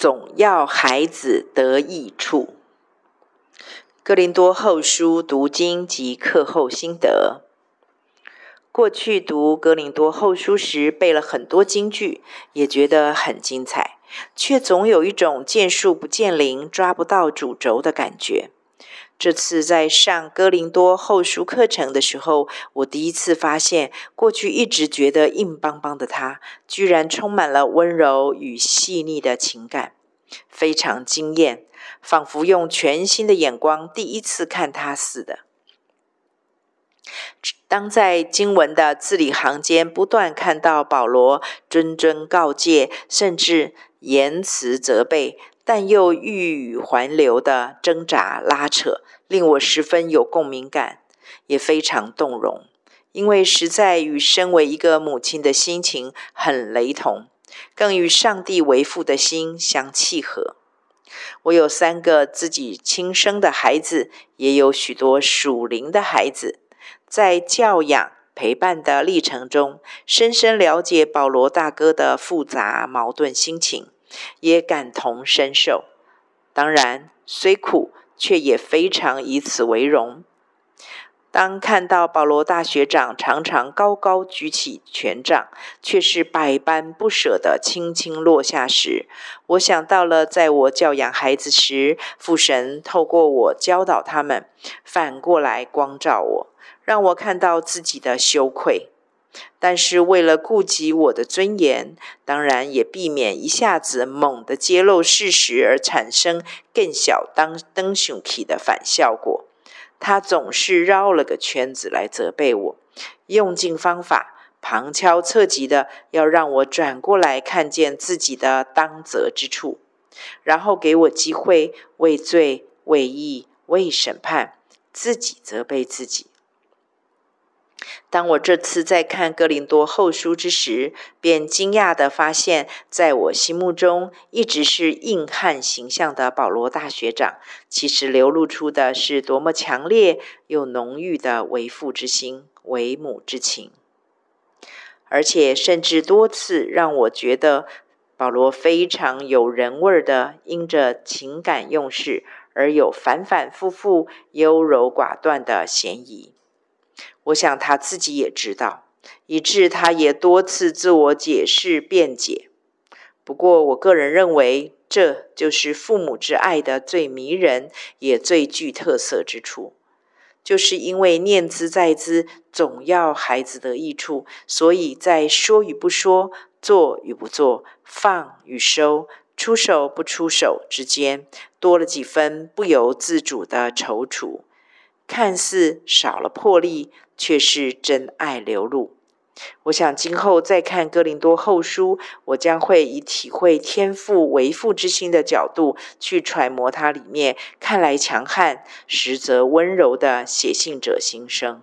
总要孩子得益处。哥林多后书读经及课后心得。过去读哥林多后书时，背了很多金句，也觉得很精彩，却总有一种见树不见林、抓不到主轴的感觉。这次在上哥林多后书课程的时候，我第一次发现，过去一直觉得硬邦邦的他，居然充满了温柔与细腻的情感，非常惊艳，仿佛用全新的眼光第一次看他似的。当在经文的字里行间不断看到保罗谆谆告诫，甚至言辞责备，但又欲语还流的挣扎拉扯，令我十分有共鸣感，也非常动容，因为实在与身为一个母亲的心情很雷同，更与上帝为父的心相契合。我有三个自己亲生的孩子，也有许多属灵的孩子。在教养陪伴的历程中，深深了解保罗大哥的复杂矛盾心情，也感同身受。当然，虽苦，却也非常以此为荣。当看到保罗大学长常常高高举起权杖，却是百般不舍地轻轻落下时，我想到了在我教养孩子时，父神透过我教导他们，反过来光照我。让我看到自己的羞愧，但是为了顾及我的尊严，当然也避免一下子猛地揭露事实而产生更小当灯熊体的反效果。他总是绕了个圈子来责备我，用尽方法，旁敲侧击的要让我转过来看见自己的当责之处，然后给我机会为罪、为义、为审判，自己责备自己。当我这次在看哥林多后书之时，便惊讶地发现，在我心目中一直是硬汉形象的保罗大学长，其实流露出的是多么强烈又浓郁的为父之心、为母之情，而且甚至多次让我觉得保罗非常有人味儿的，因着情感用事而有反反复复、优柔寡断的嫌疑。我想他自己也知道，以致他也多次自我解释辩解。不过，我个人认为，这就是父母之爱的最迷人也最具特色之处，就是因为念兹在兹，总要孩子得益处，所以在说与不说、做与不做、放与收、出手不出手之间，多了几分不由自主的踌躇。看似少了魄力，却是真爱流露。我想今后再看哥林多后书，我将会以体会天赋为父之心的角度去揣摩它里面看来强悍，实则温柔的写信者心声。